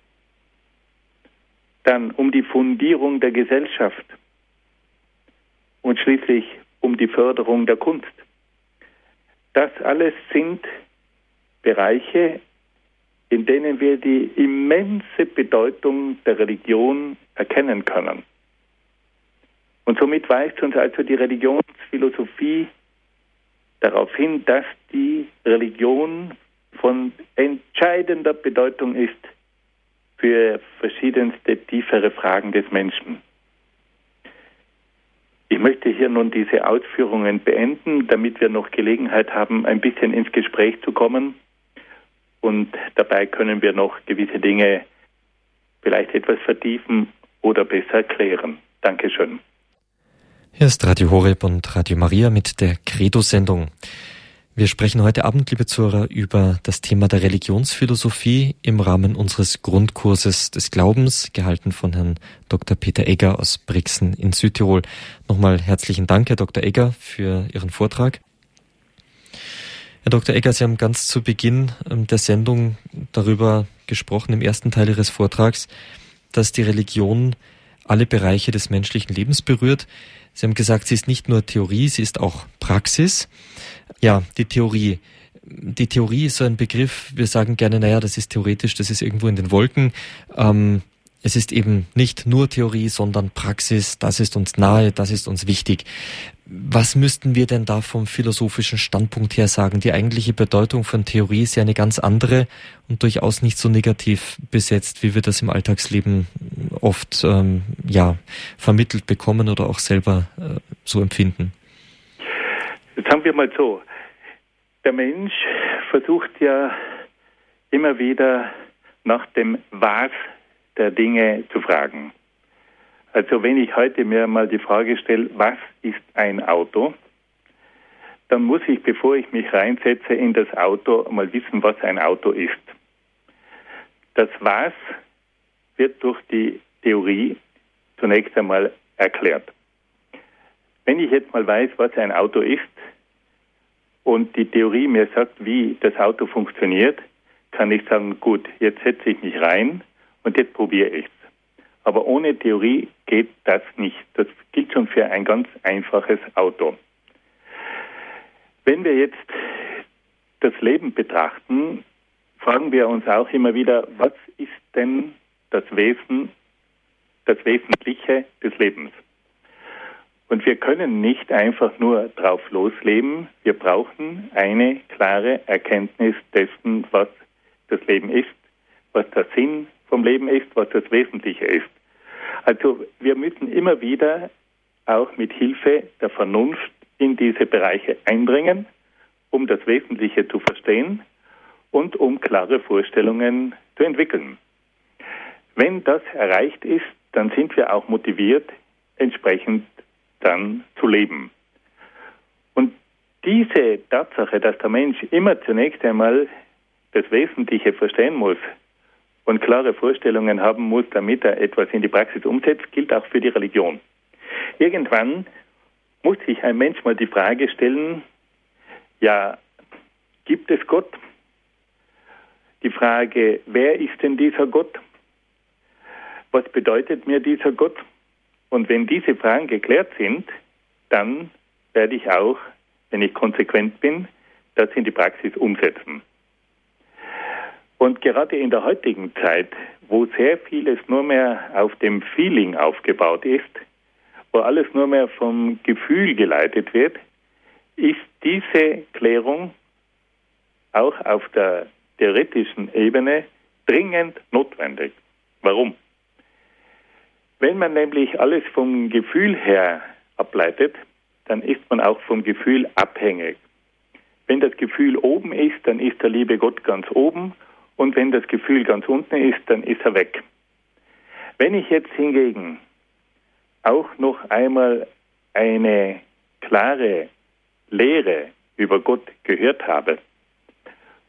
dann um die Fundierung der Gesellschaft und schließlich um die Förderung der Kunst. Das alles sind Bereiche, in denen wir die immense Bedeutung der Religion erkennen können. Und somit weist uns also die Religionsphilosophie darauf hin, dass die Religion von entscheidender Bedeutung ist für verschiedenste tiefere Fragen des Menschen. Ich möchte hier nun diese Ausführungen beenden, damit wir noch Gelegenheit haben, ein bisschen ins Gespräch zu kommen. Und dabei können wir noch gewisse Dinge vielleicht etwas vertiefen oder besser klären. Dankeschön.
Hier ist Radio Horeb und Radio Maria mit der Credo-Sendung. Wir sprechen heute Abend, liebe Zuhörer, über das Thema der Religionsphilosophie im Rahmen unseres Grundkurses des Glaubens, gehalten von Herrn Dr. Peter Egger aus Brixen in Südtirol. Nochmal herzlichen Dank, Herr Dr. Egger, für Ihren Vortrag. Herr Dr. Egger, Sie haben ganz zu Beginn ähm, der Sendung darüber gesprochen, im ersten Teil Ihres Vortrags, dass die Religion alle Bereiche des menschlichen Lebens berührt. Sie haben gesagt, sie ist nicht nur Theorie, sie ist auch Praxis. Ja, die Theorie. Die Theorie ist so ein Begriff, wir sagen gerne, naja, das ist theoretisch, das ist irgendwo in den Wolken. Ähm, es ist eben nicht nur Theorie, sondern Praxis, das ist uns nahe, das ist uns wichtig. Was müssten wir denn da vom philosophischen Standpunkt her sagen? Die eigentliche Bedeutung von Theorie ist ja eine ganz andere und durchaus nicht so negativ besetzt, wie wir das im Alltagsleben oft ähm, ja vermittelt bekommen oder auch selber äh, so empfinden.
Jetzt haben wir mal so, der Mensch versucht ja immer wieder nach dem Was der Dinge zu fragen. Also wenn ich heute mir mal die Frage stelle, was ist ein Auto, dann muss ich, bevor ich mich reinsetze in das Auto, mal wissen, was ein Auto ist. Das Was wird durch die Theorie zunächst einmal erklärt. Wenn ich jetzt mal weiß, was ein Auto ist und die Theorie mir sagt, wie das Auto funktioniert, kann ich sagen, gut, jetzt setze ich mich rein und jetzt probiere ich es. Aber ohne Theorie geht das nicht. Das gilt schon für ein ganz einfaches Auto. Wenn wir jetzt das Leben betrachten, fragen wir uns auch immer wieder, was ist denn das Wesen, das Wesentliche des Lebens? Und wir können nicht einfach nur drauf losleben. Wir brauchen eine klare Erkenntnis dessen, was das Leben ist, was der Sinn vom Leben ist, was das Wesentliche ist. Also wir müssen immer wieder auch mit Hilfe der Vernunft in diese Bereiche eindringen, um das Wesentliche zu verstehen und um klare Vorstellungen zu entwickeln. Wenn das erreicht ist, dann sind wir auch motiviert, entsprechend dann zu leben. Und diese Tatsache, dass der Mensch immer zunächst einmal das Wesentliche verstehen muss, und klare Vorstellungen haben muss, damit er etwas in die Praxis umsetzt, gilt auch für die Religion. Irgendwann muss sich ein Mensch mal die Frage stellen, ja, gibt es Gott? Die Frage, wer ist denn dieser Gott? Was bedeutet mir dieser Gott? Und wenn diese Fragen geklärt sind, dann werde ich auch, wenn ich konsequent bin, das in die Praxis umsetzen. Und gerade in der heutigen Zeit, wo sehr vieles nur mehr auf dem Feeling aufgebaut ist, wo alles nur mehr vom Gefühl geleitet wird, ist diese Klärung auch auf der theoretischen Ebene dringend notwendig. Warum? Wenn man nämlich alles vom Gefühl her ableitet, dann ist man auch vom Gefühl abhängig. Wenn das Gefühl oben ist, dann ist der liebe Gott ganz oben und wenn das Gefühl ganz unten ist, dann ist er weg. Wenn ich jetzt hingegen auch noch einmal eine klare Lehre über Gott gehört habe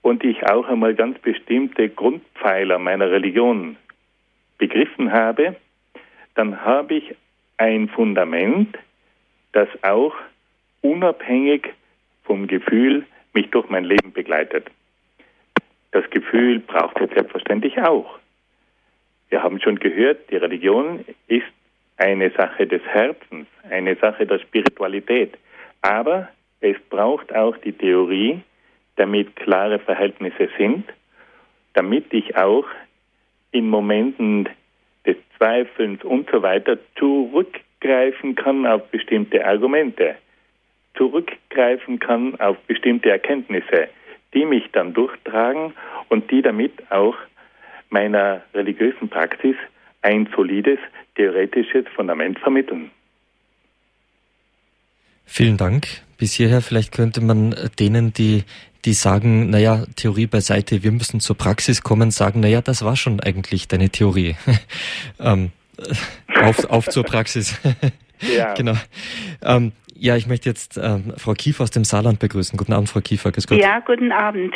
und ich auch einmal ganz bestimmte Grundpfeiler meiner Religion begriffen habe, dann habe ich ein Fundament, das auch unabhängig vom Gefühl mich durch mein Leben begleitet. Das Gefühl braucht es selbstverständlich auch. Wir haben schon gehört, die Religion ist eine Sache des Herzens, eine Sache der Spiritualität. Aber es braucht auch die Theorie, damit klare Verhältnisse sind, damit ich auch in Momenten des Zweifelns und so weiter zurückgreifen kann auf bestimmte Argumente, zurückgreifen kann auf bestimmte Erkenntnisse, die mich dann durchtragen und die damit auch meiner religiösen Praxis ein solides theoretisches Fundament vermitteln.
Vielen Dank. Bis hierher vielleicht könnte man denen, die die sagen, naja, Theorie beiseite, wir müssen zur Praxis kommen, sagen, naja, das war schon eigentlich deine Theorie. ähm, auf, auf zur Praxis. ja. genau. Ähm, ja, ich möchte jetzt ähm, Frau Kiefer aus dem Saarland begrüßen. Guten Abend, Frau Kiefer.
Grüß Gott. Ja, guten Abend.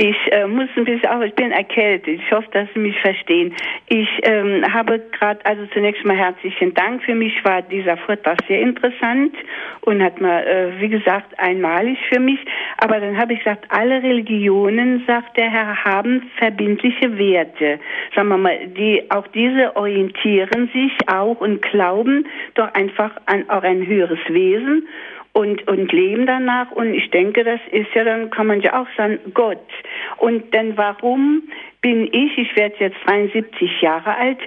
Ich äh, muss ein bisschen auf, ich bin erkältet. Ich hoffe, dass Sie mich verstehen. Ich ähm, habe gerade, also zunächst mal herzlichen Dank. Für mich war dieser Vortrag sehr interessant und hat mal, äh, wie gesagt, einmalig für mich. Aber dann habe ich gesagt, alle Religionen, sagt der Herr, haben verbindliche Werte. Sagen wir mal, die, auch diese orientieren sich auch und glauben doch einfach an auch ein höheres Wesen und, und leben danach. Und ich denke, das ist ja, dann kann man ja auch sagen, Gott. Und dann warum bin ich, ich werde jetzt 73 Jahre alt,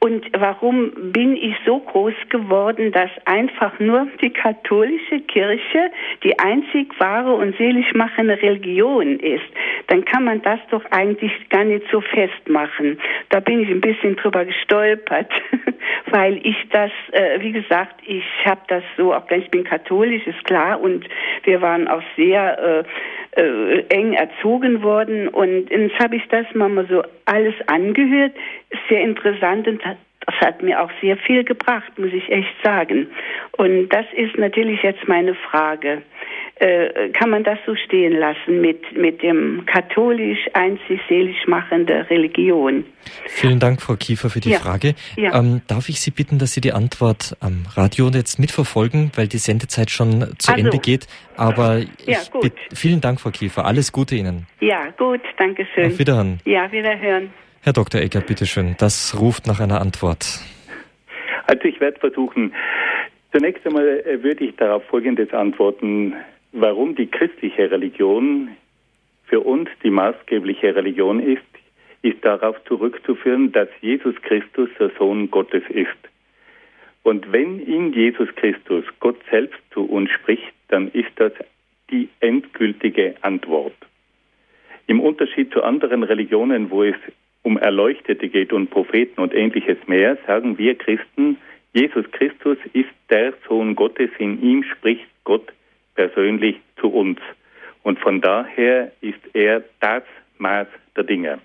und warum bin ich so groß geworden, dass einfach nur die katholische Kirche die einzig wahre und selig machende Religion ist? Dann kann man das doch eigentlich gar nicht so festmachen. Da bin ich ein bisschen drüber gestolpert, weil ich das, äh, wie gesagt, ich habe das so, auch wenn ich bin katholisch, ist klar, und wir waren auch sehr äh, äh, eng erzogen worden, und jetzt habe ich das mal so alles angehört. Sehr interessant und das hat mir auch sehr viel gebracht, muss ich echt sagen. Und das ist natürlich jetzt meine Frage. Äh, kann man das so stehen lassen mit, mit dem katholisch einzig selig machende Religion?
Vielen Dank, Frau Kiefer, für die ja. Frage. Ja. Ähm, darf ich Sie bitten, dass Sie die Antwort am Radio jetzt mitverfolgen, weil die Sendezeit schon zu also. Ende geht. Aber ja, gut. vielen Dank, Frau Kiefer. Alles Gute Ihnen.
Ja, gut, danke schön.
Auf Wiederhören.
Ja, Wiederhören.
Herr Dr. Eckert, bitteschön. Das ruft nach einer Antwort.
Also ich werde versuchen, zunächst einmal äh, würde ich darauf Folgendes antworten warum die christliche Religion für uns die maßgebliche Religion ist, ist darauf zurückzuführen, dass Jesus Christus der Sohn Gottes ist. Und wenn in Jesus Christus Gott selbst zu uns spricht, dann ist das die endgültige Antwort. Im Unterschied zu anderen Religionen, wo es um Erleuchtete geht und Propheten und ähnliches mehr, sagen wir Christen, Jesus Christus ist der Sohn Gottes, in ihm spricht Gott persönlich zu uns. Und von daher ist er das Maß der Dinge.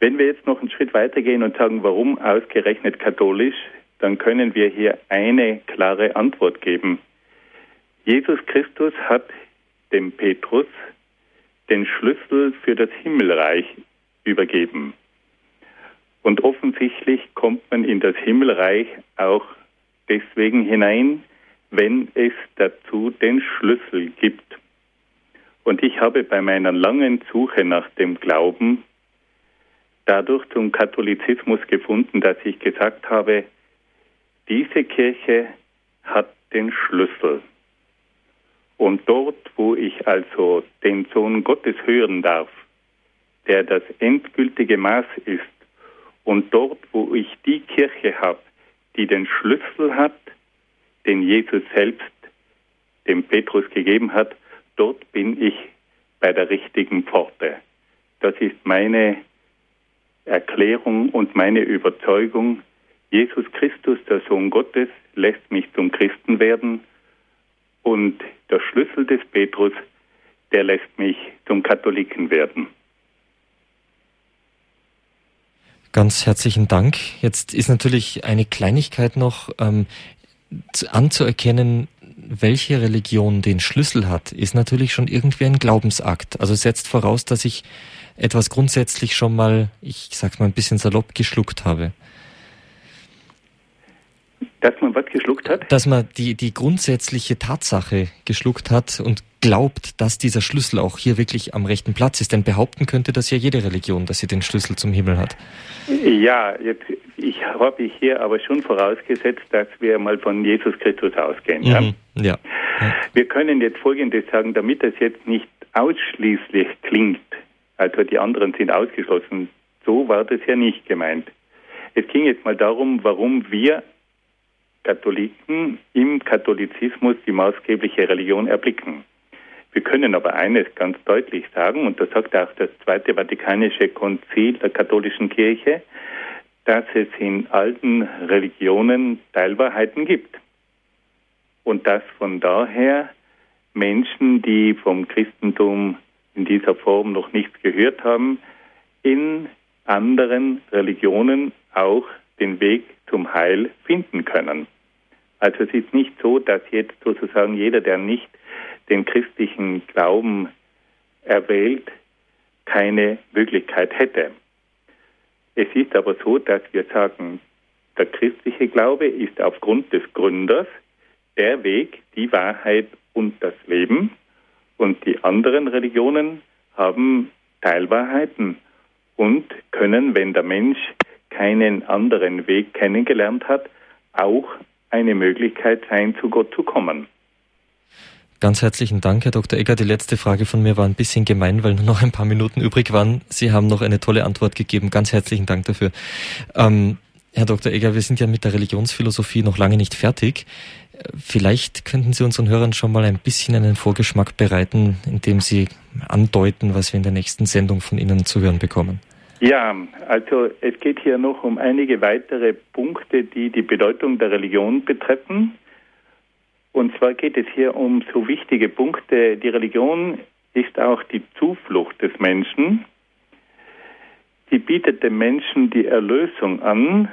Wenn wir jetzt noch einen Schritt weitergehen und sagen, warum ausgerechnet katholisch, dann können wir hier eine klare Antwort geben. Jesus Christus hat dem Petrus den Schlüssel für das Himmelreich übergeben. Und offensichtlich kommt man in das Himmelreich auch deswegen hinein, wenn es dazu den Schlüssel gibt. Und ich habe bei meiner langen Suche nach dem Glauben dadurch zum Katholizismus gefunden, dass ich gesagt habe, diese Kirche hat den Schlüssel. Und dort, wo ich also den Sohn Gottes hören darf, der das endgültige Maß ist. Und dort, wo ich die Kirche habe, die den Schlüssel hat, den Jesus selbst dem Petrus gegeben hat, dort bin ich bei der richtigen Pforte. Das ist meine Erklärung und meine Überzeugung. Jesus Christus, der Sohn Gottes, lässt mich zum Christen werden und der Schlüssel des Petrus, der lässt mich zum Katholiken werden.
Ganz herzlichen Dank. Jetzt ist natürlich eine Kleinigkeit noch ähm, anzuerkennen, welche Religion den Schlüssel hat, ist natürlich schon irgendwie ein Glaubensakt. Also setzt voraus, dass ich etwas grundsätzlich schon mal, ich sag's mal ein bisschen salopp, geschluckt habe.
Dass man was geschluckt hat?
Dass man die, die grundsätzliche Tatsache geschluckt hat und glaubt, dass dieser Schlüssel auch hier wirklich am rechten Platz ist. Denn behaupten könnte das ja jede Religion, dass sie den Schlüssel zum Himmel hat.
Ja, jetzt, ich habe hier aber schon vorausgesetzt, dass wir mal von Jesus Christus ausgehen. Mhm, ja? ja. Wir können jetzt Folgendes sagen, damit das jetzt nicht ausschließlich klingt, also die anderen sind ausgeschlossen. So war das ja nicht gemeint. Es ging jetzt mal darum, warum wir Katholiken im Katholizismus die maßgebliche Religion erblicken. Wir können aber eines ganz deutlich sagen, und das sagt auch das Zweite Vatikanische Konzil der katholischen Kirche, dass es in alten Religionen Teilwahrheiten gibt. Und dass von daher Menschen, die vom Christentum in dieser Form noch nichts gehört haben, in anderen Religionen auch den Weg zum Heil finden können. Also es ist nicht so, dass jetzt sozusagen jeder, der nicht den christlichen Glauben erwählt, keine Möglichkeit hätte. Es ist aber so, dass wir sagen, der christliche Glaube ist aufgrund des Gründers der Weg, die Wahrheit und das Leben. Und die anderen Religionen haben Teilwahrheiten und können, wenn der Mensch keinen anderen Weg kennengelernt hat, auch eine Möglichkeit sein, zu Gott zu kommen.
Ganz herzlichen Dank, Herr Dr. Egger. Die letzte Frage von mir war ein bisschen gemein, weil nur noch ein paar Minuten übrig waren. Sie haben noch eine tolle Antwort gegeben. Ganz herzlichen Dank dafür. Ähm, Herr Dr. Egger, wir sind ja mit der Religionsphilosophie noch lange nicht fertig. Vielleicht könnten Sie unseren Hörern schon mal ein bisschen einen Vorgeschmack bereiten, indem Sie andeuten, was wir in der nächsten Sendung von Ihnen zu hören bekommen.
Ja, also es geht hier noch um einige weitere Punkte, die die Bedeutung der Religion betreffen. Und zwar geht es hier um so wichtige Punkte. Die Religion ist auch die Zuflucht des Menschen. Sie bietet dem Menschen die Erlösung an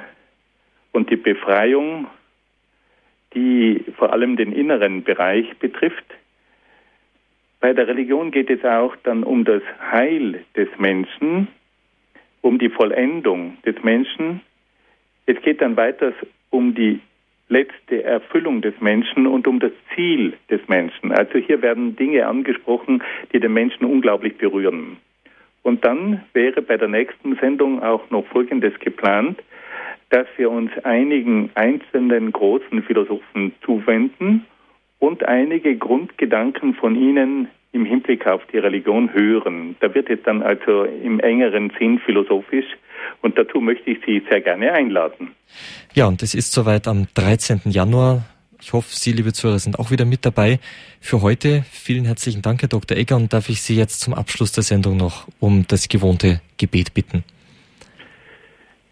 und die Befreiung, die vor allem den inneren Bereich betrifft. Bei der Religion geht es auch dann um das Heil des Menschen, um die Vollendung des Menschen. Es geht dann weiter um die letzte Erfüllung des Menschen und um das Ziel des Menschen. Also hier werden Dinge angesprochen, die den Menschen unglaublich berühren. Und dann wäre bei der nächsten Sendung auch noch Folgendes geplant, dass wir uns einigen einzelnen großen Philosophen zuwenden und einige Grundgedanken von ihnen im Hinblick auf die Religion hören. Da wird es dann also im engeren Sinn philosophisch und dazu möchte ich Sie sehr gerne einladen.
Ja, und es ist soweit am 13. Januar. Ich hoffe, Sie, liebe Zuhörer, sind auch wieder mit dabei. Für heute vielen herzlichen Dank, Herr Dr. Egger, und darf ich Sie jetzt zum Abschluss der Sendung noch um das gewohnte Gebet bitten.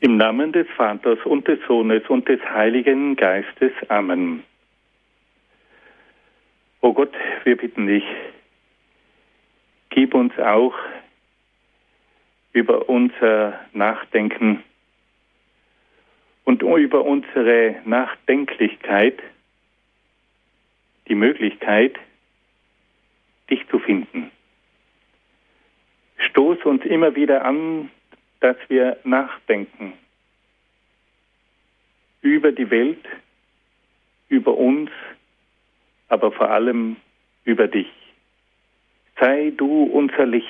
Im Namen des Vaters und des Sohnes und des Heiligen Geistes. Amen. O Gott, wir bitten dich, gib uns auch über unser Nachdenken und über unsere Nachdenklichkeit die Möglichkeit, dich zu finden. Stoß uns immer wieder an, dass wir nachdenken über die Welt, über uns, aber vor allem über dich. Sei du unser Licht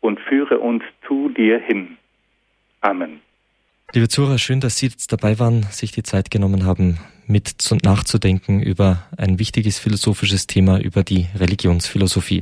und führe uns zu dir hin. Amen.
Liebe Zuhörer, schön, dass Sie jetzt dabei waren, sich die Zeit genommen haben, mit nachzudenken über ein wichtiges philosophisches Thema, über die Religionsphilosophie.